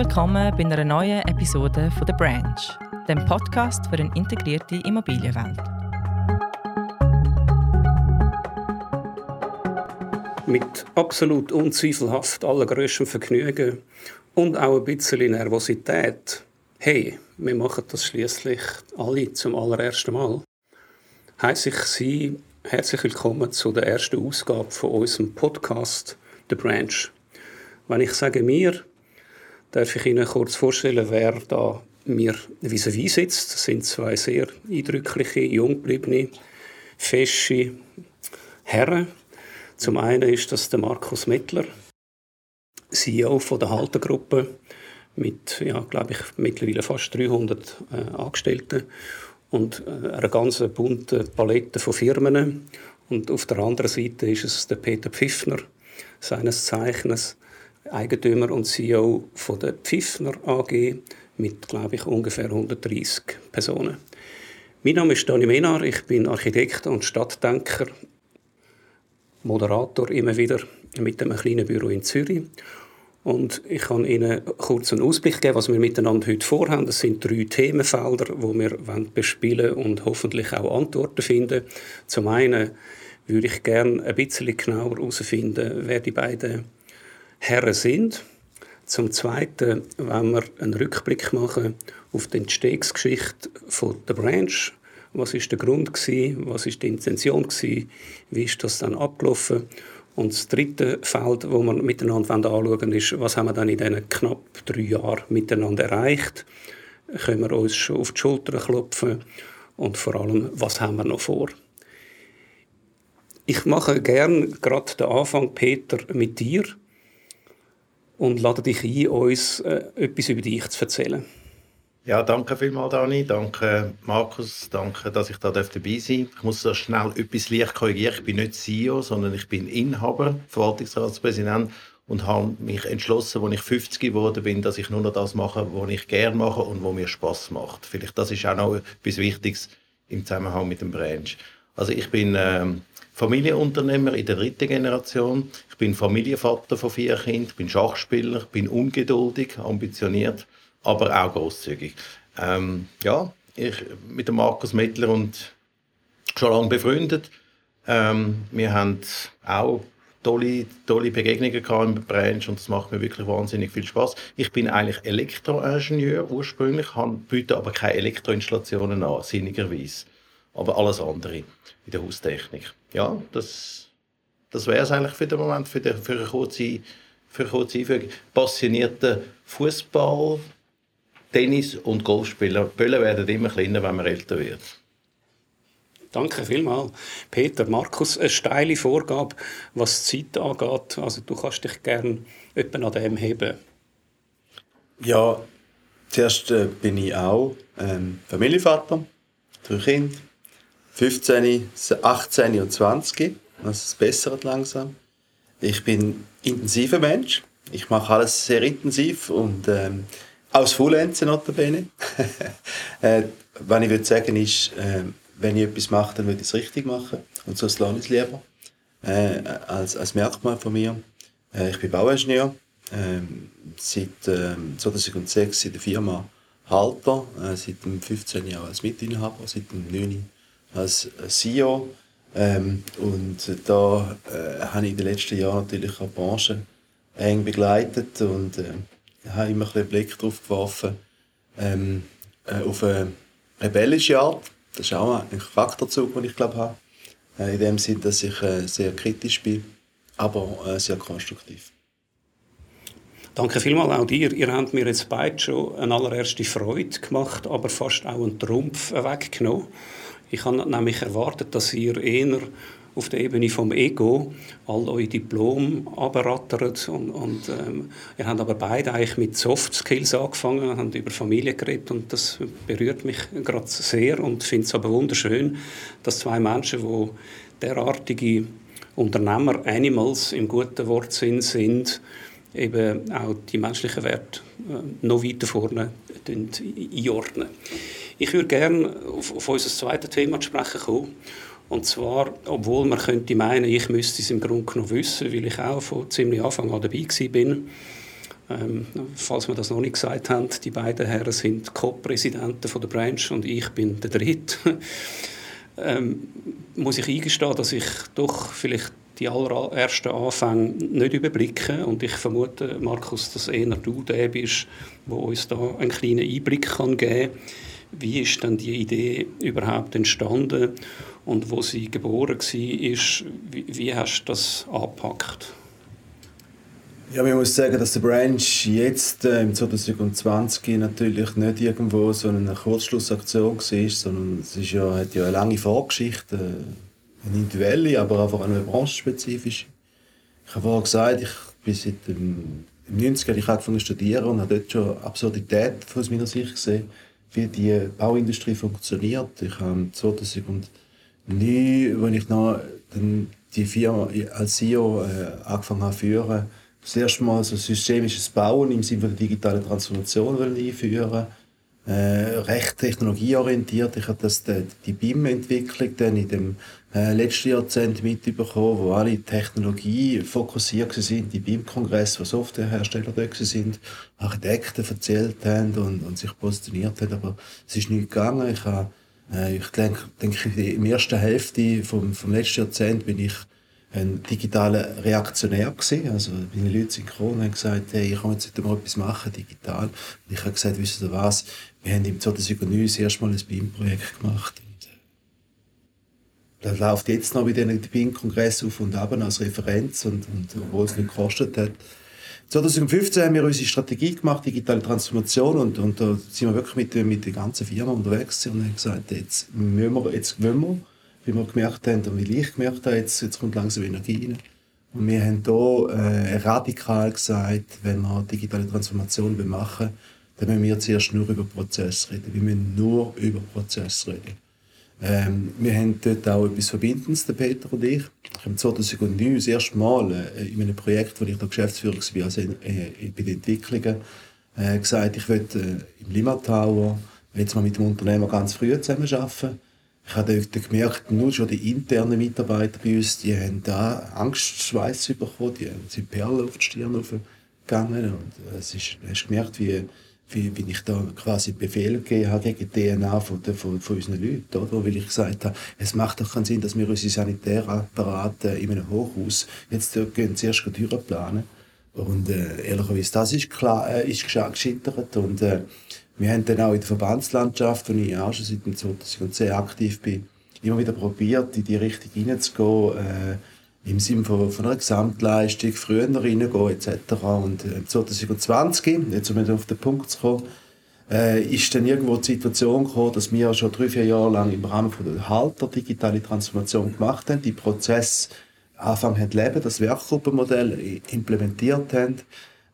willkommen bei einer neuen Episode von The Branch, dem Podcast für eine integrierte Immobilienwelt. Mit absolut unzweifelhaft allergrößtem Vergnügen und auch ein bisschen Nervosität. Hey, wir machen das schließlich alle zum allerersten Mal. Heiße ich Sie herzlich willkommen zu der ersten Ausgabe von unserem Podcast The Branch. Wenn ich sage mir, darf ich Ihnen kurz vorstellen, wer da mir vis-à-vis sitzt. Das sind zwei sehr eindrückliche, junggebliebene, fesche Herren. Zum einen ist das der Markus Mettler, CEO von der Haltergruppe mit, ja, glaube ich, mittlerweile fast 300 äh, Angestellten und äh, einer ganz bunten Palette von Firmen. Und auf der anderen Seite ist es der Peter Pfiffner, seines Zeichens Eigentümer und CEO von der Pfiffner AG mit, glaube ich, ungefähr 130 Personen. Mein Name ist Dani Menar, ich bin Architekt und Stadtdenker, Moderator immer wieder mit einem kleinen Büro in Zürich. Und ich kann Ihnen kurz einen Ausblick geben, was wir miteinander heute vorhaben. Das sind drei Themenfelder, wo wir bespielen und hoffentlich auch Antworten finden. Zum einen würde ich gerne ein bisschen genauer herausfinden, wer die beiden Herren sind. Zum Zweiten wenn wir einen Rückblick machen auf die Entstehungsgeschichte der Branch. Was ist der Grund gewesen? Was ist die Intention gewesen? Wie ist das dann abgelaufen? Und das dritte Feld, wo wir miteinander anschauen wollen, ist, was haben wir dann in diesen knapp drei Jahren miteinander erreicht? Können wir uns schon auf die Schulter klopfen? Und vor allem, was haben wir noch vor? Ich mache gern gerade den Anfang, Peter, mit dir und lade dich ein, uns äh, etwas über dich zu erzählen. Ja, danke vielmals, Dani. Danke, Markus. Danke, dass ich da dabei sein darf. Ich muss so schnell etwas leicht korrigieren. Ich bin nicht CEO, sondern ich bin Inhaber, Verwaltungsratspräsident und habe mich entschlossen, als ich 50 geworden bin, dass ich nur noch das mache, was ich gerne mache und was mir Spaß macht. Vielleicht das ist auch noch etwas Wichtiges im Zusammenhang mit dem Branch. Also ich bin ähm, Familienunternehmer in der dritten Generation. Ich bin Familienvater von vier Kindern, bin Schachspieler, bin ungeduldig, ambitioniert, aber auch großzügig. Ähm, ja, ich mit dem Markus Mettler und schon lange befreundet. Ähm, wir haben auch tolle, tolle Begegnungen gehabt im Branch und das macht mir wirklich wahnsinnig viel Spaß. Ich bin eigentlich Elektroingenieur ursprünglich, biete aber keine Elektroinstallationen an, sinnigerweise aber alles andere in der Haustechnik. Ja, das, das wäre es eigentlich für den Moment, für, die, für eine kurze, für eine kurze Einführung. Passionierte Fußball, Tennis und Golfspieler. Böllen werden immer kleiner, wenn man älter wird. Danke vielmals. Peter, Markus, eine steile Vorgabe, was die Zeit angeht. Also du kannst dich gerne etwa an dem heben. Ja, zuerst äh, bin ich auch ähm, Familienvater, drei Kinder. 15, 18 und 20. Also es bessert langsam. Ich bin intensiver Mensch. Ich mache alles sehr intensiv und ähm, aus Fullenzen notabene. äh, was ich würde sagen ist, äh, wenn ich etwas mache, dann würde ich es richtig machen. Und so lohnt es lieber. Äh, als, als Merkmal von mir. Äh, ich bin Bauingenieur. Ähm, seit ähm, 2006 in der Firma Halter. Äh, seit dem 15 Jahren als Mitinhaber. Seit dem 9 als CEO. Ähm, und da äh, habe ich in den letzten Jahren natürlich auch die Branche eng begleitet und äh, habe immer ein einen Blick darauf geworfen, ähm, äh, auf eine rebellische Art. Das ist auch ein Charakterzug, den ich glaube habe. Äh, in dem Sinne, dass ich äh, sehr kritisch bin, aber äh, sehr konstruktiv. Danke vielmals auch dir. Ihr habt mir jetzt beide schon eine allererste Freude gemacht, aber fast auch einen Trumpf weggenommen. Ich habe nämlich erwartet, dass ihr eher auf der Ebene vom Ego all eure Diplom abrattert und, und ähm, ihr habt aber beide eigentlich mit Soft Skills angefangen, habt über Familie geredet und das berührt mich gerade sehr und finde es aber wunderschön, dass zwei Menschen, die derartige Unternehmer, Animals im guten Wortsinn sind, eben auch die menschlichen Werte äh, noch weiter vorne einordnen. Ich würde gerne auf, auf unser zweites Thema zu sprechen kommen. Und zwar, obwohl man könnte meinen, ich müsste es im Grunde genommen wissen, weil ich auch von ziemlich Anfang an dabei war, Ähm, falls wir das noch nicht gesagt haben, die beiden Herren sind Co-Präsidenten der Branch und ich bin der Dritte. ähm, muss ich eingestehen, dass ich doch vielleicht die allerersten Anfänge nicht überblicke und ich vermute, Markus, dass eher du der bist, der uns da einen kleinen Einblick kann geben kann. Wie ist denn die Idee überhaupt entstanden und wo sie geboren war, wie, wie hast du das angepackt? Ja, man muss sagen, dass der Branch jetzt äh, im 2020 natürlich nicht irgendwo so eine Kurzschlussaktion war, sondern es ist ja, hat ja eine lange Vorgeschichte, äh, eine individuelle, aber einfach eine branchenspezifische. Ich habe vorhin gesagt, ich bin seit dem, im 90er ich angefangen zu studieren und habe dort schon Absurdität aus meiner Sicht gesehen, wie die Bauindustrie funktioniert. Ich habe 2009, als ich noch die Firma als CEO äh, angefangen habe zu führen, das erste Mal so systemisches Bauen im Sinne der digitalen Transformation einführen äh, recht technologieorientiert. Ich habe das, die, die BIM-Entwicklung dann in dem äh, letzten Jahrzehnt mitbekommen, wo alle Technologie fokussiert sind, die BIM-Kongress, wo Softwarehersteller da sind, Architekten erzählt haben und, und sich positioniert haben, aber es ist nicht gegangen. Ich habe, äh, ich denke, denke, in der ersten Hälfte vom, vom letzten Jahrzehnt bin ich ein digitaler Reaktionär gewesen. Also meine Leute synchron haben gesagt, hey, ich kann jetzt mal etwas machen, digital. Und ich habe gesagt, wisst ihr was, wir haben im 2009 das erste Mal ein BIM-Projekt gemacht. Und äh, das läuft jetzt noch bei den BIM-Kongress auf und ab als Referenz, und, und obwohl es nicht gekostet hat. 2015 haben wir unsere Strategie gemacht, digitale Transformation, und, und da sind wir wirklich mit, mit der ganzen Firma unterwegs und haben gesagt, jetzt müssen wir, jetzt müssen wir wie wir gemerkt haben und wie ich gemerkt habe, jetzt, jetzt kommt langsam Energie rein. Und wir haben hier äh, radikal gesagt, wenn wir digitale Transformation machen dann müssen wir zuerst nur über Prozess reden. Wir müssen nur über Prozess reden. Ähm, wir haben dort auch etwas Verbindendes, der Peter und ich. Ich habe 2009 das erste Mal äh, in einem Projekt, wo ich da Geschäftsführer war, also in, äh, bei den Entwicklungen, äh, gesagt, ich will äh, im Lima Tower jetzt mal mit dem Unternehmer ganz früh zusammenarbeiten ich habe dort gemerkt, nur schon die internen Mitarbeiter bei uns, die haben da Angstschweiß bekommen, die sind Perlen auf die Stirn aufgegangen und es ist, hast gemerkt, wie, wie, wie ich da quasi Befehle gegeben habe gegen die DNA von, der, von, von unseren Leuten, oder? Weil ich gesagt habe, es macht doch keinen Sinn, dass wir unsere Sanitärapparate in einem Hochhaus jetzt gehen, zuerst Türen planen. Und äh, ehrlicherweise, das ist klar, äh, ist gescheitert und äh, wir haben dann auch in der Verbandslandschaft, wo ich auch schon seit 2010 aktiv bin, immer wieder probiert, in die Richtung hineinzugehen, äh, im Sinne von, von einer Gesamtleistung, früher reingehen etc. Und äh, 2020, jetzt um auf den Punkt zu kommen, äh, ist dann irgendwo die Situation gekommen, dass wir schon drei, vier Jahre lang im Rahmen von der Halter digitale Transformation gemacht haben, die Prozess anfangen zu leben, das Werkgruppenmodell implementiert haben,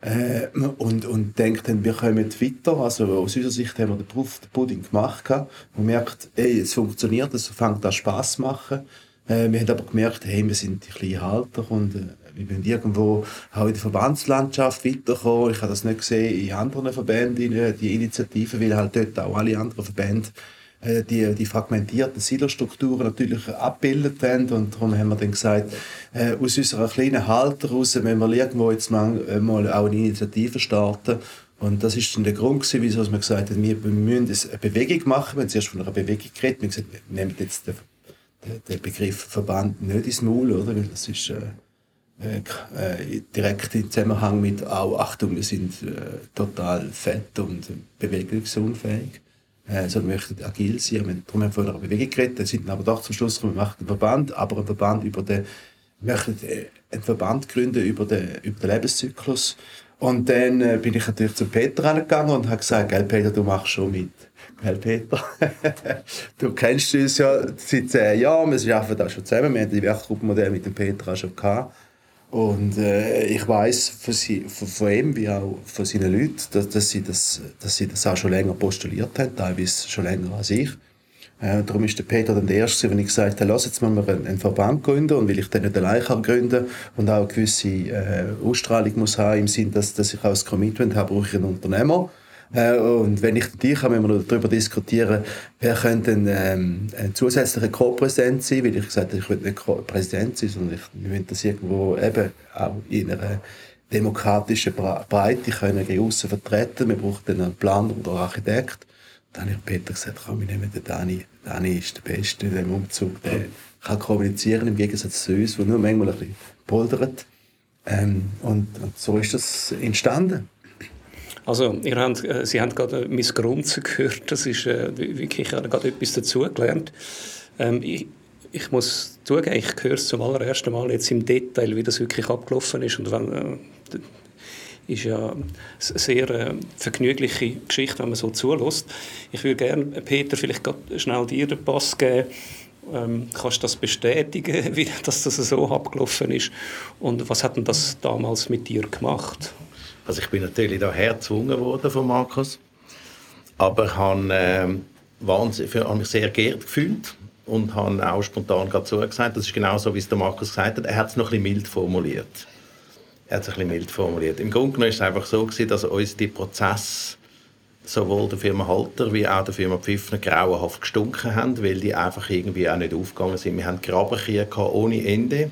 äh, und, und denkt dann, wir kommen weiter. Also aus unserer Sicht haben wir den Proof den Pudding gemacht und merkt, ey, es funktioniert, es fängt an Spass zu machen. Äh, wir haben aber gemerkt, hey, wir sind die kleinen Halter und äh, wir wollen irgendwo auch in der Verbandslandschaft weiterkommen. Ich habe das nicht gesehen in anderen Verbänden, die Initiativen, weil halt dort auch alle anderen Verbände äh, die, die fragmentierten Silostrukturen natürlich abbildet haben. Und darum haben wir dann gesagt, äh, aus unserer kleinen Halter heraus wenn wir irgendwo jetzt mal, äh, mal auch eine Initiative starten. Und das ist dann der Grund gewesen, wieso wir gesagt haben, wir müssen eine Bewegung machen. Wir haben zuerst von einer Bewegung geredet. Wir haben gesagt, wir nehmen jetzt den, den Begriff Verband nicht ins Maul, oder? Weil das ist, äh, äh, direkt im Zusammenhang mit, auch Achtung, wir sind äh, total fett und bewegungsunfähig äh, wir möchten agil sein. Wir haben darum haben wir von einer Bewegung geredet, sind aber doch zum Schluss gekommen, wir machen einen Verband, aber einen Verband über den, wir möchten äh, einen Verband gründen über den, über den Lebenszyklus. Und dann äh, bin ich natürlich zu Peter gegangen und habe gesagt, Peter, du machst schon mit. Gell Peter? du kennst uns ja seit zehn Jahren, wir arbeiten da schon zusammen, wir haben die Werkgruppenmodell mit dem Peter auch schon gehabt. Und äh, ich weiß von, von, von, ihm wie auch von seinen Leuten, dass, dass, sie das, dass sie das auch schon länger postuliert haben, teilweise schon länger als ich. Äh, darum ist der Peter dann der Erste, wenn ich gesagt habe, lass jetzt mal einen, einen Verband gründen und will ich den nicht allein kann gründen und auch eine gewisse äh, Ausstrahlung muss haben im Sinne, dass, dass ich auch das Commitment habe, brauche ich einen Unternehmer äh, und wenn ich dich habe, wenn wir darüber diskutieren, wer könnte ein, ähm, ein zusätzlicher Co-Präsident sein, weil ich gesagt habe, ich will nicht Präsident sein, sondern ich will das irgendwo eben auch in einer demokratische Breite können gegen aussen vertreten. Wir brauchen einen Planer oder einen Architekt. Dann hat Peter gesagt, komm, wir nehmen den Dani. Dani ist der Beste in diesem Umzug. Der kann kommunizieren, im Gegensatz zu uns, der nur manchmal ein bisschen poldert. Ähm, und, und, so ist das entstanden. Also, ihr habt, äh, Sie haben gerade Miss Grunze gehört. Das ist äh, wirklich, ich habe gerade etwas dazugelernt. Ähm, ich, ich muss zugeben, ich höre es zum allerersten Mal jetzt im Detail, wie das wirklich abgelaufen ist. Und wenn, äh, ist ja eine sehr äh, vergnügliche Geschichte, wenn man so zulässt. Ich würde gerne, Peter, vielleicht schnell dir den Pass geben. Ähm, kannst du das bestätigen, wie, dass das so abgelaufen ist? Und was hat denn das damals mit dir gemacht? Also ich bin natürlich daher gezwungen worden von Markus, aber ich habe, äh, wahnsinnig, mich sehr geehrt gefühlt und habe auch spontan zugesagt. Das ist genau so, wie es der Markus gesagt hat. Er hat es noch ein bisschen mild formuliert. Er hat es mild formuliert. Im Grunde genommen ist es einfach so gewesen, dass uns die Prozesse sowohl der Firma Halter wie auch der Firma Pfiffner grauenhaft gestunken haben, weil die einfach irgendwie auch nicht aufgegangen sind. Wir hatten Grabenkriege ohne Ende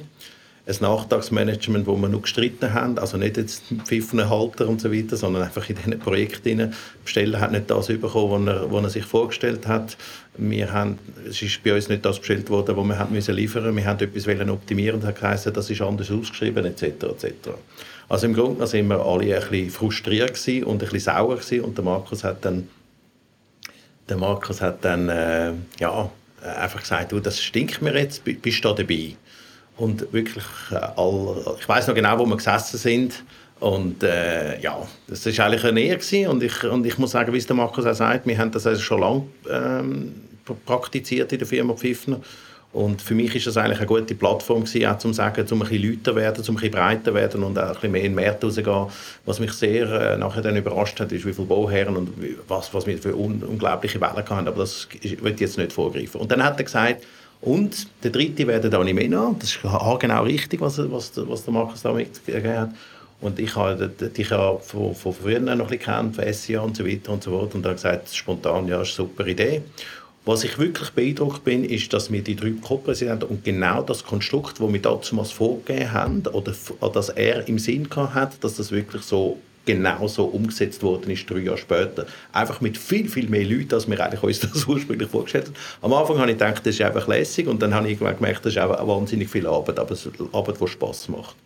ein Nachtragsmanagement, wo wir noch gestritten haben, also nicht jetzt Pfiffenhalter und so weiter, sondern einfach in diesen Projekten. Besteller hat nicht das bekommen, was er, was er sich vorgestellt hat. Wir haben, es ist bei uns nicht das bestellt worden, was wir haben müssen liefern. Wir haben etwas optimieren und geheißen, das ist anders ausgeschrieben etc. etc. Also im Grunde sind wir alle ein bisschen frustriert und ein bisschen sauer gewesen. und der Markus hat dann der Markus hat dann äh, ja, einfach gesagt, du, das stinkt mir jetzt, bist du da dabei? Und wirklich, äh, all, ich weiß noch genau, wo wir gesessen sind. Und äh, ja, das war eigentlich eine Ehre. Und ich, und ich muss sagen, wie es der Markus auch sagt, wir haben das also schon lange ähm, praktiziert in der Firma Pfiffner. Und für mich ist das eigentlich eine gute Plattform gewesen, auch zum sagen, um ein bisschen lauter werden, um ein bisschen breiter werden und auch ein bisschen mehr in den Markt rausgehen. Was mich sehr äh, nachher dann überrascht hat, ist, wie viele Bauherren und was, was wir für un unglaubliche Wellen hatten. Aber das will ich jetzt nicht vorgreifen. Und dann hat er gesagt, und der dritte wäre der Dani Mena. Das ist genau richtig, was, was, was der Markus da mitgegeben hat. Und ich habe dich ja von, von früher noch kennt, von SIA und so weiter und so fort. Und hat gesagt, spontan, ja, ist eine super Idee. Was ich wirklich beeindruckt bin, ist, dass wir die drei Co-Präsidenten und genau das Konstrukt, das wir damals vorgegeben haben, oder dass er im Sinn hat, dass das wirklich so genauso umgesetzt worden ist, drei Jahre später. Einfach mit viel, viel mehr Leuten, als wir eigentlich uns das ursprünglich vorgestellt haben. Am Anfang habe ich gedacht, das ist einfach lässig und dann habe ich gemerkt, das ist auch wahnsinnig viel Arbeit, aber es ist Arbeit, die Spass macht.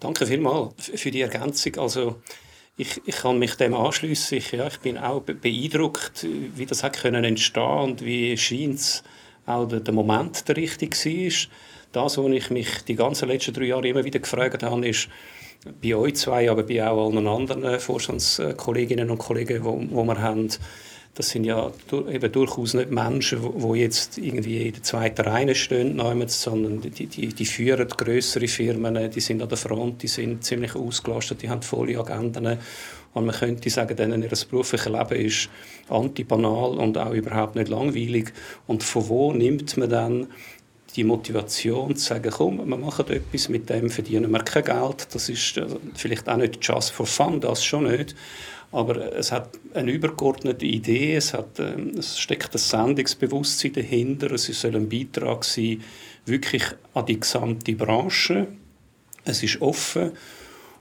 Danke vielmals für die Ergänzung. Also ich, ich kann mich dem anschließen. Ich, ja, ich bin auch beeindruckt, wie das hat können entstehen und wie scheint auch der, der Moment der richtige war. Das, was ich mich die ganzen letzten drei Jahre immer wieder gefragt habe, ist, bei euch zwei, aber bei auch allen anderen äh, Vorstandskolleginnen und Kollegen, wo wir haben, das sind ja eben durchaus nicht Menschen, die jetzt irgendwie in der zweiten Reihe stehen, sondern die, die, die führen größere Firmen, die sind an der Front, die sind ziemlich ausgelastet, die haben volle Agenden. Und man könnte sagen, denen ihr berufliches Leben ist antibanal und auch überhaupt nicht langweilig. Und von wo nimmt man dann die Motivation zu sagen, komm, wir machen etwas, mit dem verdienen wir kein Geld. Das ist äh, vielleicht auch nicht just for fun, das schon nicht. Aber es hat eine übergeordnete Idee, es, hat, ähm, es steckt ein Sendungsbewusstsein dahinter, es soll ein Beitrag sein, wirklich an die gesamte Branche. Es ist offen.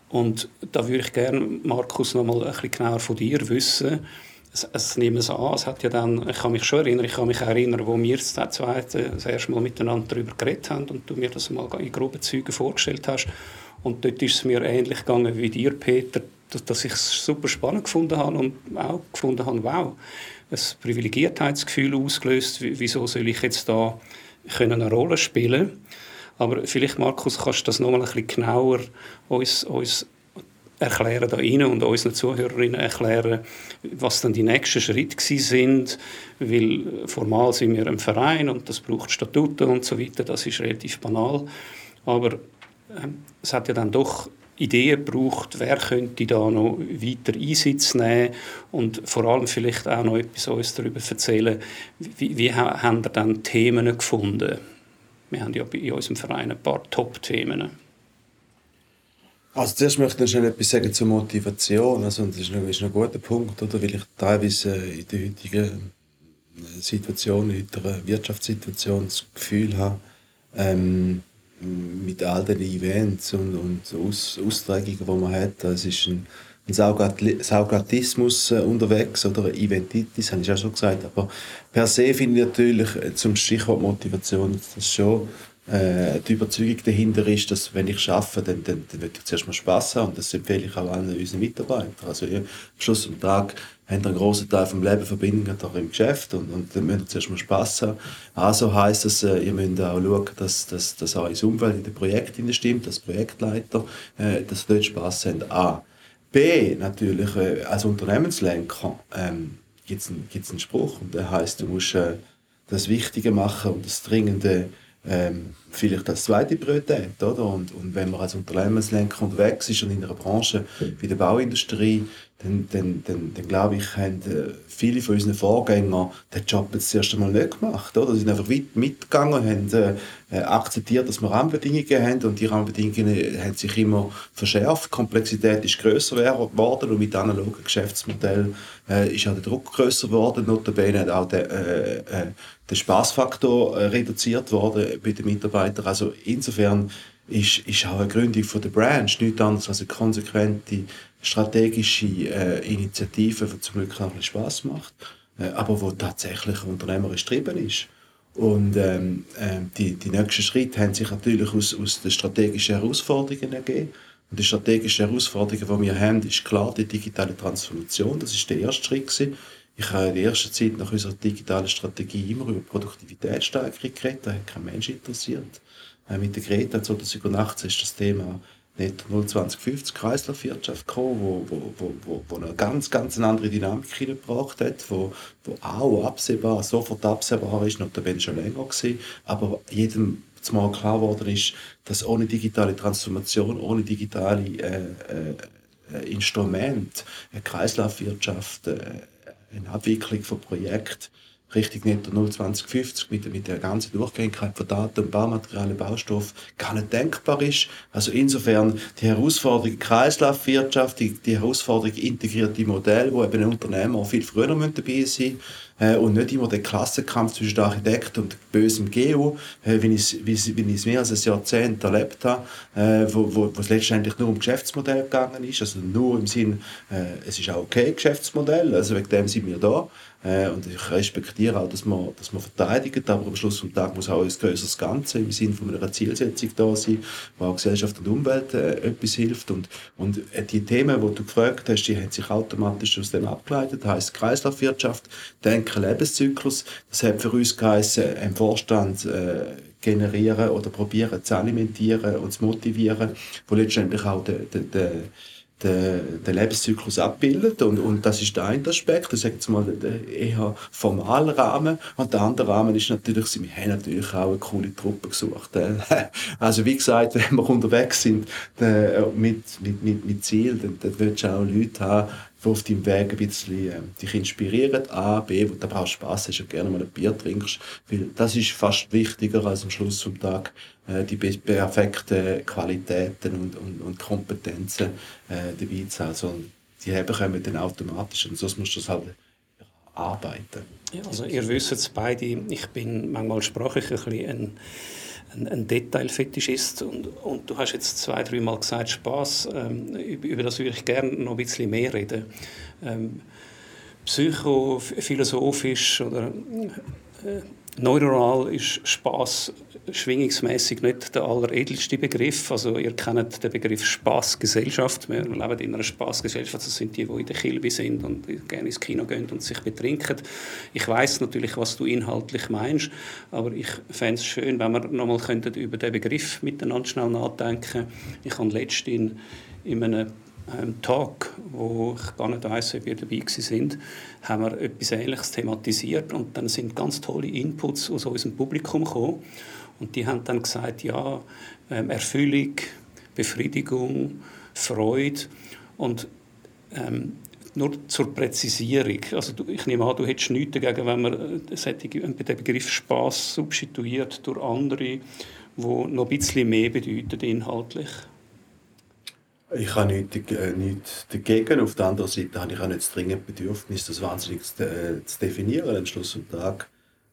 Und da würde ich gerne, Markus, noch mal ein bisschen genauer von dir wissen es, es nehme es an, es hat ja dann, ich kann mich schon erinnern, ich kann mich erinnern, wo wir das, zweite, das erste Mal miteinander darüber geredet haben und du mir das mal in groben Zügen vorgestellt hast. Und dort ist es mir ähnlich gegangen wie dir, Peter, dass, dass ich es super spannend gefunden habe und auch gefunden habe, wow, ein Privilegiertheitsgefühl ausgelöst, wieso soll ich jetzt da können eine Rolle spielen? Aber vielleicht, Markus, kannst du das noch mal ein bisschen genauer uns, uns erklären da Ihnen und unseren Zuhörerinnen erklären, was dann die nächsten Schritte sind, weil formal sind wir ein Verein und das braucht Statuten und so weiter, das ist relativ banal, aber äh, es hat ja dann doch Ideen gebraucht, wer könnte da noch weiter Einsatz nehmen und vor allem vielleicht auch noch etwas uns darüber erzählen, wie, wie haben wir dann Themen gefunden? Wir haben ja in unserem Verein ein paar Top-Themen. Also zuerst möchte ich schnell etwas sagen zur Motivation. Also, das ist ein, guter Punkt, oder? weil ich teilweise in der heutigen Situation, in der Wirtschaftssituation das Gefühl habe, ähm, mit all den Events und, und Aus, Austragungen, die man hat. Es ist ein, ein Saugatismus äh, unterwegs oder eine Eventitis, habe ich auch schon gesagt. Aber per se finde ich natürlich äh, zum Stichwort Motivation das schon äh, die Überzeugung dahinter ist, dass wenn ich arbeite, dann, dann, dann will ich zuerst mal Spass haben und das empfehle ich auch allen unseren Mitarbeitern. Also ja, am Schluss des Tages haben einen grossen Teil vom Leben verbinden auch im Geschäft und, und dann müsst ihr zuerst mal Spass haben. Also heisst das, äh, ihr müsst auch schauen, dass, dass, dass auch ins Umfeld in den Projekt stimmt, dass Projektleiter, äh, dass dort Spass haben. A. B. Natürlich, äh, als Unternehmenslenker ähm, gibt es einen, einen Spruch und der heißt, du musst äh, das Wichtige machen und das Dringende ähm, vielleicht als zweite Priorität. Oder? Und, und wenn man als Unternehmenslenker unterwegs ist und in einer Branche wie der Bauindustrie, dann, dann, dann, dann glaube ich, haben äh, viele von unseren Vorgängern den Job jetzt das erste Mal nicht gemacht. Oder? Sie sind einfach weit mitgegangen und haben äh, akzeptiert, dass wir Rahmenbedingungen haben und die Rahmenbedingungen haben sich immer verschärft. Die Komplexität ist grösser geworden und mit analogen Geschäftsmodellen äh, ist auch der Druck grösser geworden. Notabene hat auch der, äh, äh, der Spaßfaktor äh, reduziert worden bei den Mitarbeitern. Also insofern ist, ist auch eine Gründung von der Branch nichts anderes als eine konsequente strategische äh, Initiative, die zum Glück auch ein Spaß macht, äh, aber wo tatsächlich unternehmerisch getrieben ist. Und ähm, äh, die, die nächsten Schritte haben sich natürlich aus, aus den strategischen Herausforderungen ergeben. Und die strategische Herausforderung, die wir haben, ist klar die digitale Transformation. Das ist der erste Schritt. Gewesen. Ich habe in der ersten Zeit nach unserer digitalen Strategie immer über Produktivitätssteigerung geredet. Da hat kein Mensch interessiert. Äh, mit der Greta 2018 ist das Thema nicht 02050 Kreislaufwirtschaft gekommen, wo, wo, wo, wo, wo eine ganz, ganz andere Dynamik hineingebracht hat, wo, wo auch absehbar, sofort absehbar ist, noch da schon länger gewesen, aber jedem zumal klar geworden ist, dass ohne digitale Transformation, ohne digitale äh, äh, Instrument, eine Kreislaufwirtschaft, äh, eine Abwicklung von Projekten, Richtung Netto 02050 mit, mit der ganzen Durchgängigkeit von Daten, Baumaterialien, Baustoff gar nicht denkbar ist. Also insofern die Herausforderung Kreislaufwirtschaft, die, die Herausforderung integrierte Modelle, wo eben Unternehmen auch viel früher dabei sein äh, und nicht immer der Klassenkampf zwischen Architekt und bösem Geo, äh, wie ich es mehr als ein Jahrzehnt erlebt habe, äh, wo, wo, wo es letztendlich nur um Geschäftsmodell gegangen ist, also nur im Sinn, äh, es ist auch okay, Geschäftsmodell, also wegen dem sind wir da. Äh, und ich respektiere auch, dass man, dass man verteidigt, aber am Schluss des Tages muss auch ein größeres Ganze im Sinne von einer Zielsetzung da sein, wo auch Gesellschaft und Umwelt äh, etwas hilft. Und, und äh, die Themen, die du gefragt hast, die haben sich automatisch aus dem abgeleitet. Das heisst Kreislaufwirtschaft, Denken, Lebenszyklus. Das hat für uns geheißen, im Vorstand äh, generieren oder probieren zu alimentieren und zu motivieren, wo letztendlich auch der, der, der den, den Lebenszyklus abbildet. Und, und das ist der eine Aspekt, das sage jetzt mal der eher formale Rahmen. Und der andere Rahmen ist natürlich, wir haben natürlich auch eine coole Truppe gesucht. Also wie gesagt, wenn wir unterwegs sind mit, mit, mit, mit Ziel, dann, dann willst du auch Leute haben, die auf deinem Weg ein bisschen äh, dich inspirieren. A, B, wo du aber auch Spass hast und gerne mal ein Bier trinkst. Weil das ist fast wichtiger als am Schluss zum Tag äh, die perfekten Qualitäten und, und, und Kompetenzen äh, dabei zu haben. Also, die haben kommen dann automatisch und sonst musst du das halt arbeiten. Ja, also ihr wisst es beide, ich bin manchmal sprachlich ein bisschen ein ein, ein Detailfetischist und, und du hast jetzt zwei, drei Mal gesagt, Spaß. Ähm, über das würde ich gerne noch ein bisschen mehr reden. Ähm, psychophilosophisch oder neuronal ist Spaß schwingungsmäßig nicht der alleredelste Begriff. Also ihr kennt den Begriff Spaßgesellschaft. Wir leben in einer Spaßgesellschaft. Das sind die, die in der Kilbe sind und gerne ins Kino gehen und sich betrinken. Ich weiß natürlich, was du inhaltlich meinst, aber ich fände es schön, wenn wir nochmal über den Begriff miteinander schnell nachdenken. Ich habe letztens in, in einem ähm, Talk, wo ich gar nicht weiss, ob ihr dabei sind, haben wir etwas Ähnliches thematisiert und dann sind ganz tolle Inputs aus unserem Publikum gekommen und die haben dann gesagt, ja, ähm, Erfüllung, Befriedigung, Freude und ähm, nur zur Präzisierung. Also du, ich nehme an, du hättest nichts dagegen, wenn man den Begriff Spaß substituiert durch andere, die noch ein bisschen mehr bedeuten inhaltlich. Ich habe nichts, äh, nichts dagegen. Auf der anderen Seite habe ich auch nicht das dringende Bedürfnis, das wahnsinnig zu, äh, zu definieren. Am Schluss des Tages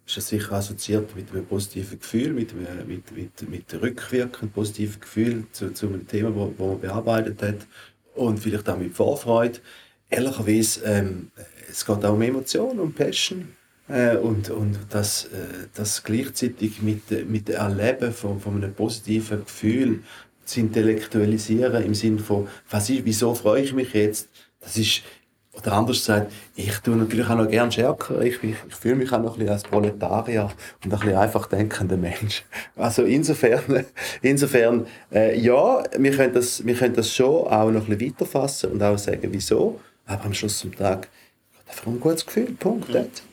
ist das sicher assoziiert mit einem positiven Gefühl, mit, einem, mit, mit, mit rückwirkend positiven Gefühl zu, zu einem Thema, das man bearbeitet hat und vielleicht auch mit Vorfreude. Ehrlicherweise, ähm, es geht auch um Emotionen, um Passion äh, und, und das, äh, das gleichzeitig mit, mit dem Erleben von, von einem positiven Gefühl zu intellektualisieren im Sinne von, was ist, wieso freue ich mich jetzt? Das ist, oder anders gesagt, ich tue natürlich auch noch gerne Scherker. Ich, ich, ich fühle mich auch noch ein bisschen als Proletarier und ein bisschen einfach denkender Mensch. Also insofern, insofern äh, ja, wir können, das, wir können das schon auch noch ein bisschen weiterfassen und auch sagen, wieso. Aber am Schluss zum Tag, einfach ein gutes Gefühl, Punkt. Mhm.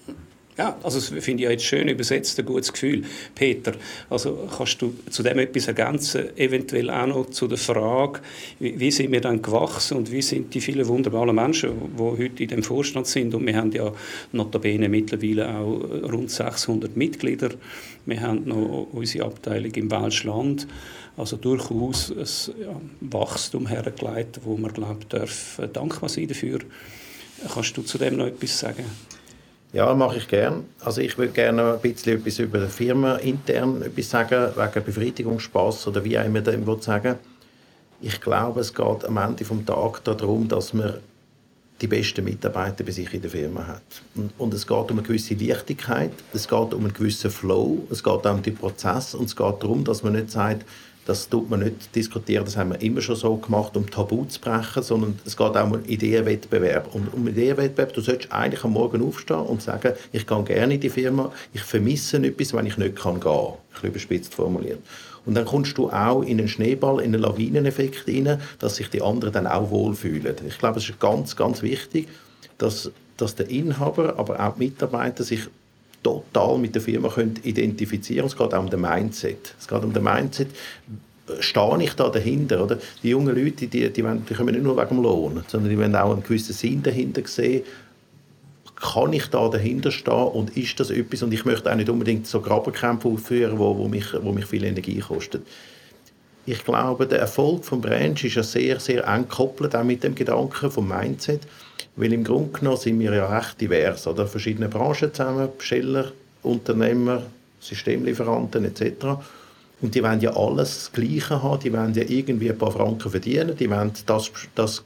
Ja, also das finde ich jetzt schön übersetzt, ein gutes Gefühl. Peter, also kannst du zu dem etwas ergänzen, eventuell auch noch zu der Frage, wie, sind wir dann gewachsen und wie sind die vielen wunderbaren Menschen, die heute in dem Vorstand sind und wir haben ja notabene mittlerweile auch rund 600 Mitglieder. Wir haben noch unsere Abteilung im Welschland, also durchaus ein ja, Wachstum hergelegt, wo man glaubt, darf dankbar sein dafür. Kannst du zu dem noch etwas sagen? Ja, mache ich gerne. Also ich würde gerne ein bisschen etwas über die Firma intern etwas sagen, wegen Befriedigungsspaß oder wie auch immer dem sagen Ich glaube, es geht am Ende des Tages darum, dass man die besten Mitarbeiter bei sich in der Firma hat. Und, und, es geht um eine gewisse Leichtigkeit, es geht um einen gewissen Flow, es geht auch um den Prozess und es geht darum, dass man nicht sagt, das tut man nicht diskutieren, das haben wir immer schon so gemacht, um Tabu zu brechen, sondern es geht auch um Ideenwettbewerb. Und um Ideenwettbewerb, du solltest eigentlich am Morgen aufstehen und sagen, ich gehe gerne in die Firma, ich vermisse etwas, wenn ich nicht kann gehen kann. Ein bisschen überspitzt formuliert. Und dann kommst du auch in einen Schneeball, in einen Lawineneffekt rein, dass sich die anderen dann auch wohlfühlen. Ich glaube, es ist ganz, ganz wichtig, dass, dass der Inhaber, aber auch die Mitarbeiter sich total mit der Firma können identifizieren. Es geht auch um den Mindset. Es geht um den Mindset, stehe ich da dahinter? Oder? Die jungen Leute, die, die, wollen, die kommen nicht nur wegen dem Lohn, sondern die wollen auch einen gewissen Sinn dahinter sehen. Kann ich da dahinter stehen und ist das etwas? Und ich möchte auch nicht unbedingt so Grabenkämpfe aufführen, wo, wo, mich, wo mich viel Energie kostet. Ich glaube, der Erfolg von Branch ist ja sehr, sehr eng gekoppelt auch mit dem Gedanken vom Mindset. Weil im Grunde genommen sind wir ja recht divers, oder? Verschiedene Branchen zusammen, Besteller, Unternehmer, Systemlieferanten etc. Und die wollen ja alles das Gleiche haben, die wollen ja irgendwie ein paar Franken verdienen, die wollen das, das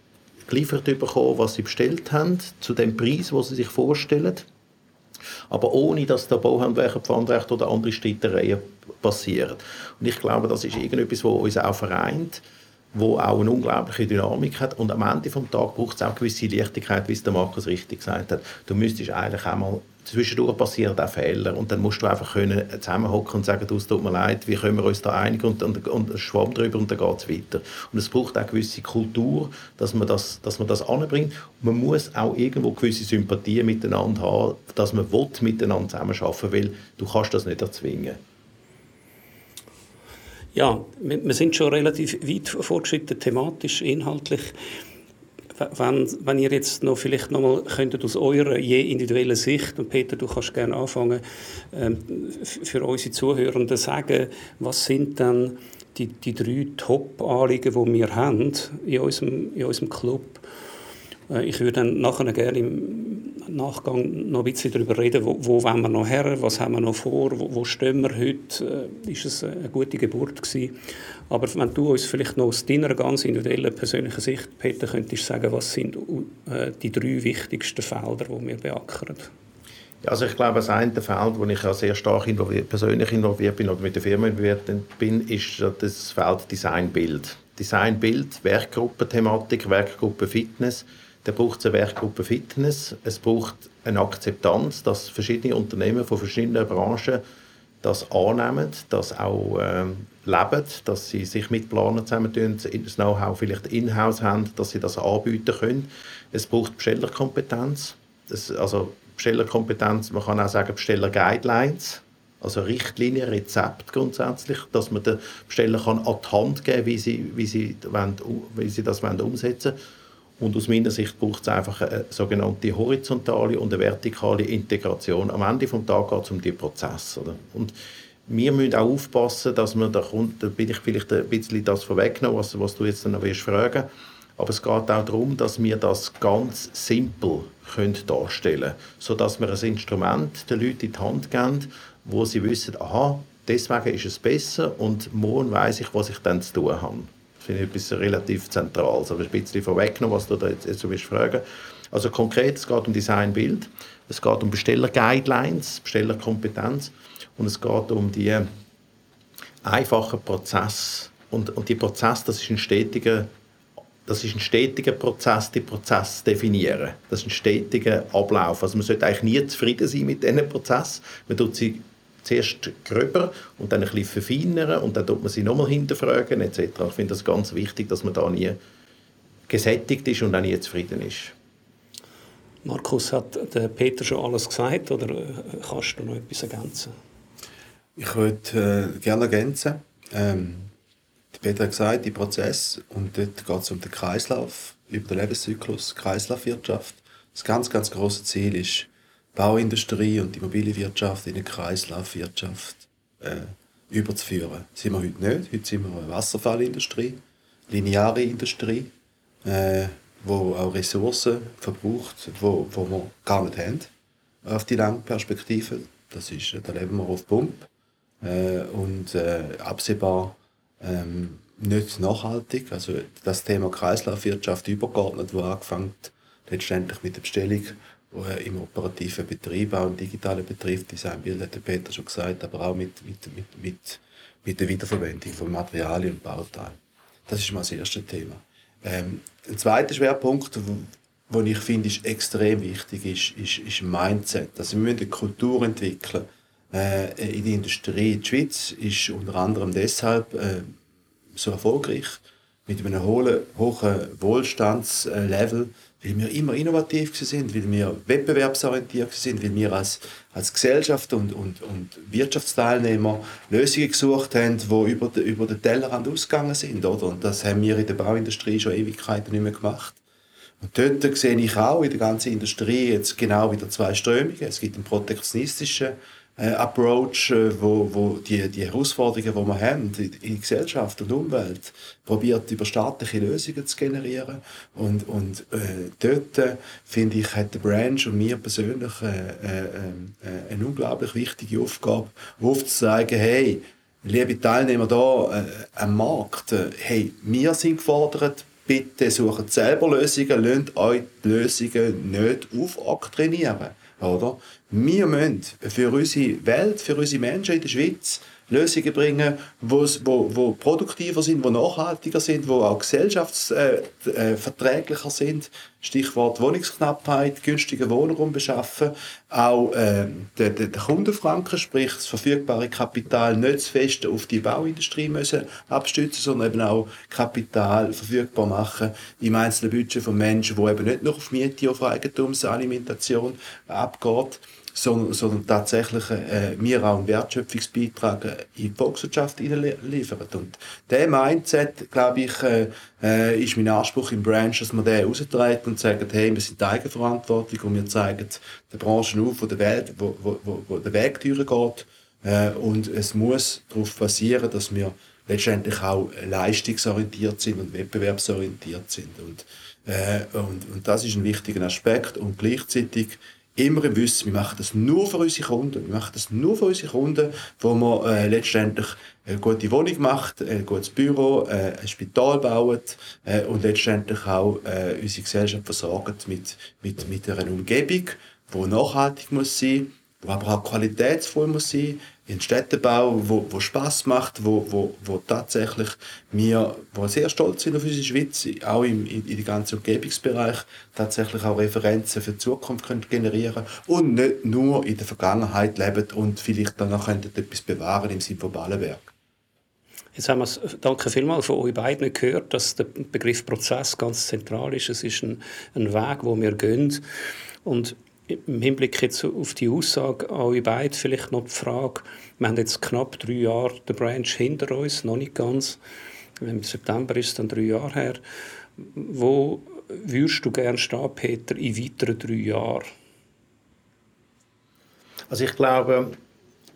geliefert bekommen, was sie bestellt haben, zu dem Preis, wo sie sich vorstellen. Aber ohne, dass da Bauhandwerker, Pfandrecht oder andere Streitereien passieren. Und ich glaube, das ist irgendetwas, was uns auch vereint wo auch eine unglaubliche Dynamik hat. Und am Ende des Tages braucht es auch gewisse Leichtigkeit, wie es der Markus richtig gesagt hat. Du müsstest eigentlich auch mal zwischendurch passieren auch Fehler und dann musst du einfach können zusammenhocken und sagen, du, es tut mir leid, wie können wir uns da einigen und, und, und schwamm drüber und dann geht es weiter. Und es braucht auch eine gewisse Kultur, dass man das, dass man das anbringt. Man muss auch irgendwo gewisse Sympathie miteinander haben, dass man will, miteinander zusammenarbeiten will. Du kannst das nicht erzwingen. Ja, wir sind schon relativ weit fortgeschritten, thematisch, inhaltlich. Wenn, wenn ihr jetzt noch vielleicht noch mal könntet aus eurer je individuellen Sicht, und Peter, du kannst gerne anfangen, ähm, für unsere Zuhörenden sagen, was sind dann die, die drei Top-Anliegen, die wir haben in unserem, in unserem Club? Äh, ich würde dann nachher gerne im Nachgang noch ein bisschen darüber reden, wo, wo wollen wir noch her, was haben wir noch vor, wo, wo stehen wir heute, äh, ist es eine gute Geburt gewesen. Aber wenn du uns vielleicht noch aus deiner ganz individuellen persönlichen Sicht, Peter, könntest sagen, was sind äh, die drei wichtigsten Felder, die wir beackern? Also ich glaube, das eine Feld, wo ich ja sehr stark involviert, persönlich involviert bin oder mit der Firma involviert bin, ist das Feld Designbild. Designbild, Werkgruppe-Thematik, Werkgruppe-Fitness dann braucht es eine Werkgruppe Fitness, es braucht eine Akzeptanz, dass verschiedene Unternehmen von verschiedenen Branchen das annehmen, das auch äh, leben, dass sie sich mit Planern zusammentun, das Know-how vielleicht in-house haben, dass sie das anbieten können. Es braucht Bestellerkompetenz, das, also Bestellerkompetenz, man kann auch sagen Besteller-Guidelines, also Richtlinien, Rezept grundsätzlich, dass man den Besteller kann an die Hand geben wie sie, wie sie, wollen, wie sie das umsetzen. wollen und aus meiner Sicht braucht es einfach eine sogenannte horizontale und eine vertikale Integration. Am Ende des Tages geht es um die Prozesse. Oder? Und wir müssen auch aufpassen, dass man da kommt, da bin ich vielleicht ein bisschen das vorweggenommen, was, was du jetzt noch willst fragen Aber es geht auch darum, dass wir das ganz simpel können darstellen können, sodass wir ein Instrument den Leuten in die Hand geben, wo sie wissen, aha, deswegen ist es besser und morgen weiß ich, was ich dann zu tun habe. Finde ich etwas relativ Zentrales. Aber ein bisschen vorweggenommen, was du da jetzt, jetzt so fragen Also konkret, es geht um Designbild, es geht um Besteller-Guidelines, Bestellerkompetenz und es geht um die einfachen Prozesse. Und, und die Prozess, das ist ein stetiger das ist ein stetiger Prozess, den Prozess definieren. Das ist ein stetiger Ablauf. Also man sollte eigentlich nie zufrieden sein mit diesem Prozess. Man tut sie zuerst gröber und dann ein bisschen verfeinern und dann tut man sie nochmal hinterfragen etc. Ich finde das ganz wichtig, dass man da nie gesättigt ist und auch nie zufrieden ist. Markus, hat der Peter schon alles gesagt oder äh, kannst du noch etwas ergänzen? Ich würde äh, gerne ergänzen. Ähm, Peter hat gesagt, die Prozess und dort geht es um den Kreislauf, über den Lebenszyklus, Kreislaufwirtschaft. Das ganz, ganz große Ziel ist, Bauindustrie und die Immobilienwirtschaft in eine Kreislaufwirtschaft äh, überzuführen. Das sind wir heute nicht. Heute sind wir eine Wasserfallindustrie, lineare Industrie, äh, wo auch Ressourcen verbraucht, wo, wo wir gar nicht haben auf die lange Perspektive. Das ist, da leben wir auf Pump äh, und äh, absehbar ähm, nicht nachhaltig. Also das Thema Kreislaufwirtschaft übergeordnet, wo angefangen letztendlich mit der Bestellung äh, im operativen Betrieb, auch im digitalen Betrieb, Designbild hat der Peter schon gesagt, aber auch mit, mit, mit, mit, mit der Wiederverwendung von Materialien und Bauteilen. Das ist mal das erste Thema. Ähm, ein zweiter Schwerpunkt, wo, ich finde, ist extrem wichtig, ist, ist, ist Mindset. Also wir müssen eine Kultur entwickeln, äh, in der Industrie. Die Schweiz ist unter anderem deshalb äh, so erfolgreich, mit einem hohen, hohen Wohlstandslevel, weil wir immer innovativ sind, weil wir wettbewerbsorientiert sind, weil wir als, als Gesellschaft und, und, und Wirtschaftsteilnehmer Lösungen gesucht haben, die über, den, über den Tellerrand ausgegangen sind. Oder? Und das haben wir in der Bauindustrie schon Ewigkeiten nicht mehr gemacht. Und dort sehe ich auch in der ganzen Industrie jetzt genau wieder zwei Strömungen. Es gibt einen protektionistischen äh, Approach, äh, wo, wo die, die Herausforderungen, die wir haben in, in Gesellschaft und Umwelt, probiert über staatliche Lösungen zu generieren. Und, und äh, dort, äh, finde ich, hat der Branch und mir persönlich äh, äh, äh, eine unglaublich wichtige Aufgabe, aufzuzeigen, hey, liebe Teilnehmer da am Markt, hey, wir sind gefordert, bitte sucht selber Lösungen, lasst euch die Lösungen nicht aufoktrinieren. Oder? Wir müssen für unsere Welt, für unsere Menschen in der Schweiz Lösungen bringen, wo, wo produktiver sind, wo nachhaltiger sind, wo auch gesellschaftsverträglicher äh, äh, sind. Stichwort Wohnungsknappheit, günstiger Wohnraum beschaffen. Auch äh, der, der Kundenfranken, sprich das verfügbare Kapital nicht zu fest auf die Bauindustrie müssen abstützen, sondern eben auch Kapital verfügbar machen im einzelnen Budget von Menschen, wo eben nicht nur auf Miete, auf Eigentumsalimentation abgeht sondern, sondern tatsächlich äh, wir auch einen Wertschöpfungsbeitrag in die Volkswirtschaft liefern. Und der Mindset, glaube ich, äh, äh, ist mein Anspruch im Branch, dass man den heraustragen und sagen, hey, wir sind eigenverantwortlich und wir zeigen der Branche auf, wo der, Welt, wo, wo, wo, wo der Weg durchgeht. Äh, und es muss darauf basieren, dass wir letztendlich auch leistungsorientiert sind und wettbewerbsorientiert sind. Und, äh, und, und das ist ein wichtiger Aspekt. Und gleichzeitig immer im Wissen, wir machen das nur für unsere Kunden. Wir machen das nur für unsere Kunden, wo man äh, letztendlich eine gute Wohnung macht, ein gutes Büro, äh, ein Spital baut äh, und letztendlich auch äh, unsere Gesellschaft versorgt mit, mit, mit einer Umgebung, die nachhaltig muss sein, die aber auch qualitätsvoll muss sein, in Städtebau, wo, wo Spaß macht, wo, wo, wo tatsächlich wir, wo sehr stolz sind auf unsere Schweiz, auch im, in, in den ganzen Umgebungsbereich, tatsächlich auch Referenzen für die Zukunft können generieren und nicht nur in der Vergangenheit leben und vielleicht danach etwas bewahren im Sinne von Ballenberg. Jetzt haben wir es, danke vielmals von euch beiden gehört, dass der Begriff Prozess ganz zentral ist. Es ist ein, ein Weg, wo wir gehen. Und im Hinblick jetzt auf die Aussage an euch beide vielleicht noch die Frage, wir haben jetzt knapp drei Jahre den Branch hinter uns, noch nicht ganz. Im September ist es dann drei Jahre her. Wo würdest du gerne stehen, Peter, in weiteren drei Jahren? Also ich glaube,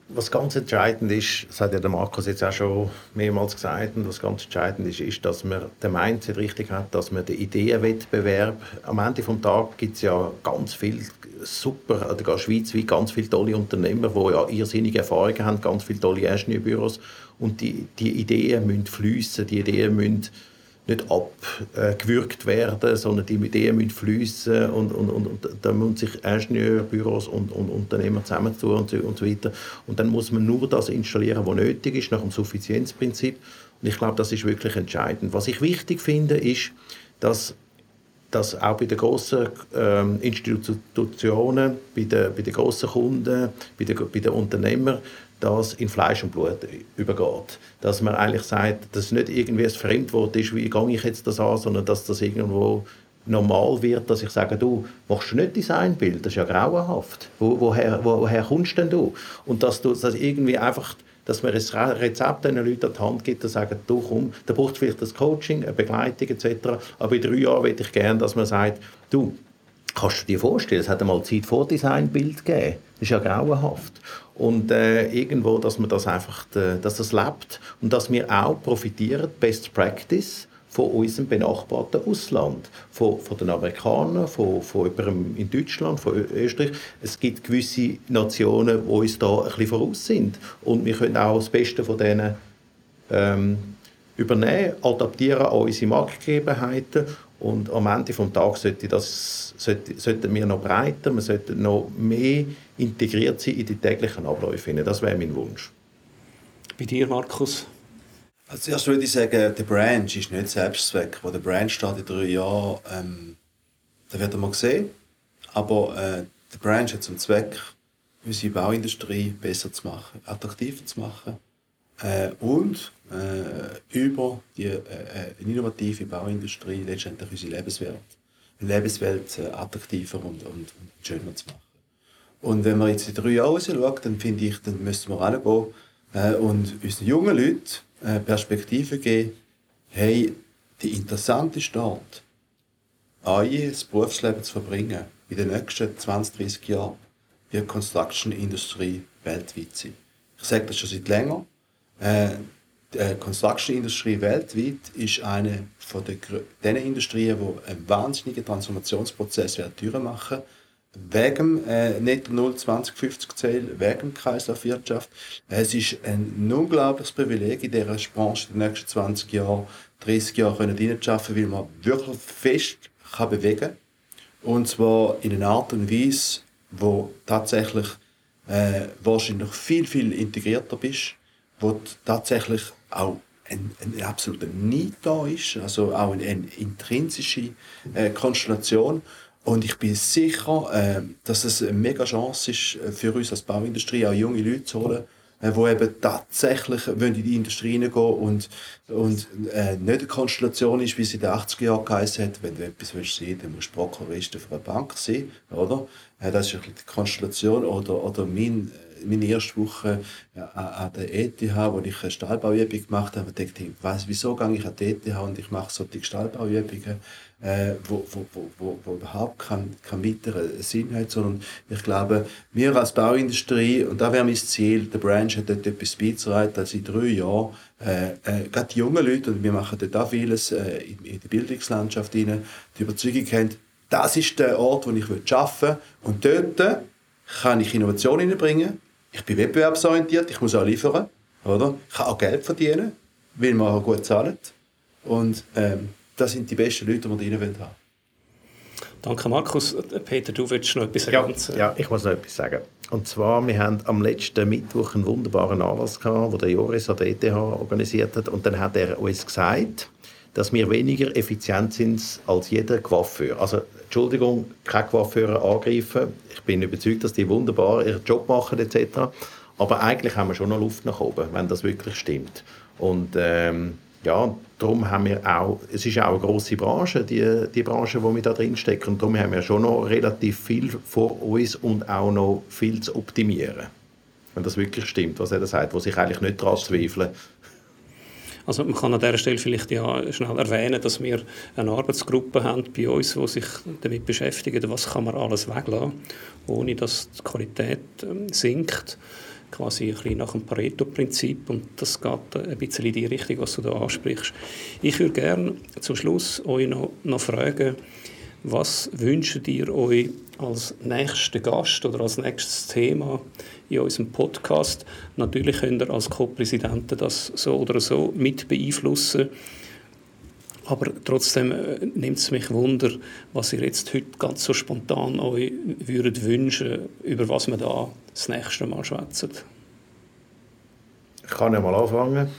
was ganz entscheidend ist, das hat ja der Markus jetzt auch schon mehrmals gesagt, und was ganz entscheidend ist, ist, dass man den Mindset richtig hat, dass man den Ideenwettbewerb, am Ende des Tages gibt es ja ganz viel super, oder gar schweizweit ganz viele tolle Unternehmer, die ja irrsinnige Erfahrungen haben, ganz viele tolle Ingenieurbüros und die, die Ideen müssen fließen, die Ideen müssen nicht abgewürgt werden, sondern die Ideen müssen fließen und, und, und, und da müssen sich Ingenieurbüros und, und Unternehmer zusammentun und, und so weiter. Und dann muss man nur das installieren, was nötig ist, nach dem Suffizienzprinzip. Und ich glaube, das ist wirklich entscheidend. Was ich wichtig finde, ist, dass dass auch bei den grossen ähm, Institutionen, bei den, bei den grossen Kunden, bei den, bei den Unternehmern, das in Fleisch und Blut übergeht. Dass man eigentlich sagt, dass es nicht irgendwie ein Fremdwort ist, wie gehe ich jetzt das an, sondern dass das irgendwo normal wird, dass ich sage, du machst nicht Designbild, das ist ja grauenhaft. Wo, woher, wo, woher kommst denn du? Und dass du das irgendwie einfach dass man ein Rezept den Leuten an die Hand gibt und sagt, du komm, da braucht vielleicht das Coaching, eine Begleitung etc. Aber in drei Jahren würde ich gerne, dass man sagt, du, kannst du dir vorstellen, es hat einmal Zeit vor Designbild gegeben. Das ist ja grauenhaft. Und äh, irgendwo, dass man das einfach, äh, dass das lebt und dass wir auch profitieren, Best Practice, von unserem benachbarten Ausland, von, von den Amerikanern, von, von jemandem in Deutschland, von Österreich. Es gibt gewisse Nationen, die uns da ein bisschen voraus sind. Und wir können auch das Beste von denen ähm, übernehmen, adaptieren an unsere Marktgegebenheiten und am Ende des Tages sollte das, sollte, sollten wir noch breiter, wir sollten noch mehr integriert sein in die täglichen Abläufe. Das wäre mein Wunsch. Bei dir, Markus? Als erstes würde ich sagen, der Branch ist nicht Selbstzweck. Wo der Branch steht in drei Jahren, ähm, da wird man sehen. Aber äh, der Branch hat zum Zweck, unsere Bauindustrie besser zu machen, attraktiver zu machen äh, und äh, über die äh, äh innovative Bauindustrie letztendlich unsere Lebenswelt, Lebenswelt äh, attraktiver und, und, und, schöner zu machen. Und wenn man jetzt in drei Jahre schaut, dann finde ich, dann müssen wir reingehen äh, und unseren jungen Leuten äh, Perspektive geben, hey, die interessanteste Art, euer Berufsleben zu verbringen, in den nächsten 20, 30 Jahren, wird die Construction Industrie weltweit sein. Ich sage das schon seit länger. Äh, die Construction Industrie weltweit ist eine von den Industrien, die einen wahnsinnigen Transformationsprozess durchmachen werden wegen äh, Netto 0 2050 Ziel, wegen Kreislaufwirtschaft. Es ist ein unglaubliches Privileg in dieser Branche in den nächsten 20 Jahren, 30 Jahren können arbeiten, weil man wirklich fest kann bewegen und zwar in einer Art und Weise, wo tatsächlich äh, wahrscheinlich viel, viel integrierter bist, wo tatsächlich auch ein, ein absoluter Need da ist, also auch eine, eine intrinsische äh, Konstellation und ich bin sicher, äh, dass es eine mega Chance ist äh, für uns als Bauindustrie, auch junge Leute zu holen, äh, die eben tatsächlich in die Industrie hineingehen und, und äh, nicht eine Konstellation ist, wie es in den 80er Jahren geheißen hat, wenn du etwas willst dann musst du Prokurist für eine Bank sein, oder? Äh, das ist ein die Konstellation. Oder, oder mein, meine erste Woche an der ETH, wo ich eine Stahlbauübung gemacht habe, dachte ich, weiss, wieso gehe ich an die ETH und ich mache solche Stahlbauübungen? Äh, wo, wo, wo, wo überhaupt keinen kein weiteren Sinn hat, sondern ich glaube, wir als Bauindustrie, und da wäre mein Ziel, der Branch hat dort etwas beizutragen, dass in drei Jahren äh, äh, gerade die jungen Leute, und wir machen dort auch vieles äh, in, in der Bildungslandschaft rein, die Überzeugung haben, das ist der Ort, wo ich arbeiten will. Und dort kann ich Innovation hineinbringen. Ich bin wettbewerbsorientiert, ich muss auch liefern. Oder? Ich kann auch Geld verdienen, weil man auch gut zahlt. Und ähm, das sind die besten Leute, die wir rein haben Danke, Markus. Peter, du willst noch etwas ergänzen? Ja, ja, ich muss noch etwas sagen. Und zwar, wir haben am letzten Mittwoch einen wunderbaren Anlass gehabt, den der Joris an der ETH organisiert hat. Und dann hat er uns gesagt, dass wir weniger effizient sind als jeder Coiffeur. Also, Entschuldigung, keine Coiffeure angreifen. Ich bin überzeugt, dass die wunderbar ihren Job machen etc. Aber eigentlich haben wir schon noch Luft nach oben, wenn das wirklich stimmt. Und ähm, ja, darum haben wir auch, es ist auch eine grosse Branche, die, die Branche, wo wir da drin stecken. Und darum haben wir schon noch relativ viel vor uns und auch noch viel zu optimieren. Wenn das wirklich stimmt, was er sagt, wo sich eigentlich nicht daran zweifeln. Also man kann an dieser Stelle vielleicht ja schnell erwähnen, dass wir eine Arbeitsgruppe haben bei uns, die sich damit beschäftigt, was kann man alles weglassen, ohne dass die Qualität ähm, sinkt quasi ein bisschen nach dem Pareto-Prinzip und das geht ein bisschen in die Richtung, was du da ansprichst. Ich würde gerne zum Schluss euch noch, noch fragen, was wünscht ihr euch als nächster Gast oder als nächstes Thema in unserem Podcast? Natürlich könnt ihr als Co-Präsidenten das so oder so mit beeinflussen. Aber trotzdem äh, nimmt es mich Wunder, was ihr jetzt heute ganz so spontan euch würdet wünschen, über was wir da das nächste Mal schwätzen. Ich kann ja mal anfangen.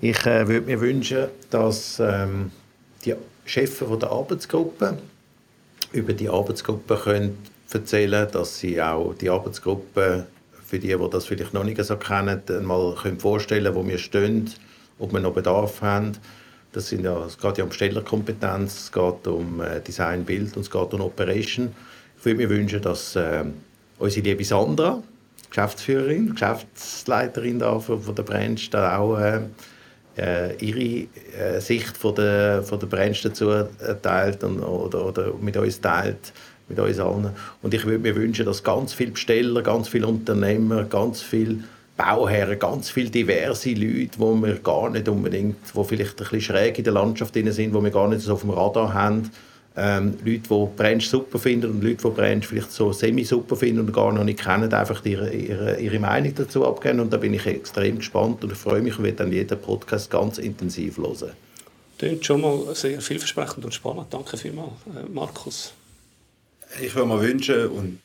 Ich äh, würde mir wünschen, dass ähm, die Chefs der Arbeitsgruppe über die Arbeitsgruppe können erzählen dass sie auch die Arbeitsgruppe, für die, die das vielleicht noch nicht so kennen, mal können vorstellen wo wir stehen, ob wir noch Bedarf haben das sind ja, es geht ja um Stellerkompetenz, es geht um äh, Design, Bild und es geht um Operation. Ich würde mir wünschen, dass äh, unsere liebe Sandra, Geschäftsführerin, Geschäftsleiterin da von, von der Branch, da auch äh, äh ihre äh, Sicht von der, von der Branch dazu äh, teilt und, oder, oder mit uns teilt, mit uns allen. Und ich würde mir wünschen, dass ganz viele Besteller, ganz viele Unternehmer, ganz viele Bauherren, ganz viele diverse Leute, wo wir gar nicht unbedingt, wo vielleicht ein bisschen schräg in der Landschaft sind, wo wir gar nicht so auf dem Radar haben. Ähm, Leute, die Branch super finden und Leute, die Branch vielleicht so semi-super finden und gar noch nicht kennen, einfach ihre, ihre, ihre Meinung dazu abgeben. Und da bin ich extrem gespannt und ich freue mich und werde dann jeden Podcast ganz intensiv hören. Klingt schon mal sehr vielversprechend und spannend. Danke vielmals, äh, Markus. Ich würde mir wünschen, und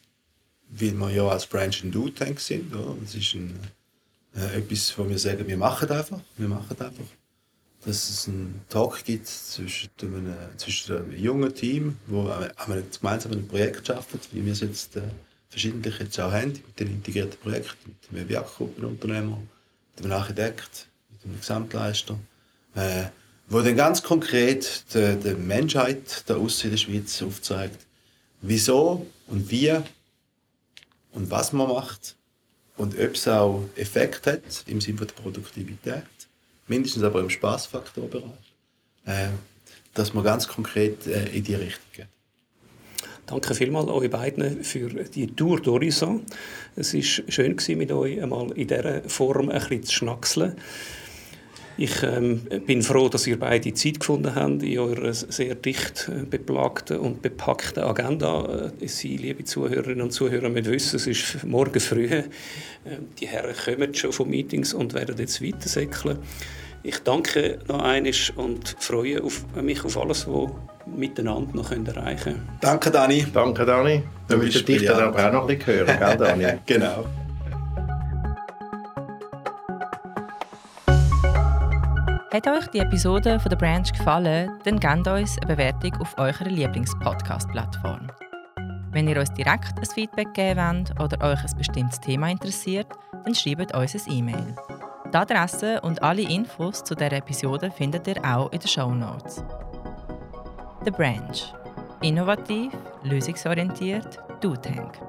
weil wir ja als Branch ein Do-Tank sind, es ist ein äh, etwas, wo wir sagen, wir machen einfach. Wir machen einfach. Dass es einen Talk gibt zwischen einem, zwischen einem jungen Team, wo gemeinsam ein Projekt arbeitet, wie wir es jetzt äh, verschiedentlich jetzt auch haben, mit den integrierten Projekten, mit dem Werkgruppenunternehmer, mit dem Architekt, mit dem Gesamtleister, äh, wo dann ganz konkret der, der Menschheit da in der Schweiz aufzeigt, wieso und wie und was man macht und ob es auch Effekt hat im Sinne der Produktivität, mindestens aber im Spaßfaktorbereich, äh, dass man ganz konkret äh, in die Richtung geht. Danke vielmals euch beiden für die Tour d'Horizon. Es war schön, mit euch einmal in dieser Form ein bisschen zu schnackseln. Ich ähm, bin froh, dass ihr beide Zeit gefunden habt in eurer sehr dicht äh, beplagten und bepackten Agenda. Äh, Sie, liebe Zuhörerinnen und Zuhörer, müssen wissen, es ist morgen früh. Äh, die Herren kommen schon von Meetings und werden jetzt weitersäckeln. Ich danke noch einmal und freue auf, mich auf alles, was miteinander noch erreichen können. Danke, Dani. Danke, Dani. Du, du willst dich dann aber auch noch ein bisschen hören, gell, Dani? genau. Hat euch die Episode von der Branch gefallen, dann gebt uns eine Bewertung auf eurer Lieblings-Podcast-Plattform. Wenn ihr uns direkt ein Feedback geben wollt oder euch ein bestimmtes Thema interessiert, dann schreibt uns ein E-Mail. Die Adresse und alle Infos zu dieser Episode findet ihr auch in den Show Notes. The Branch. Innovativ, lösungsorientiert, Do Tank.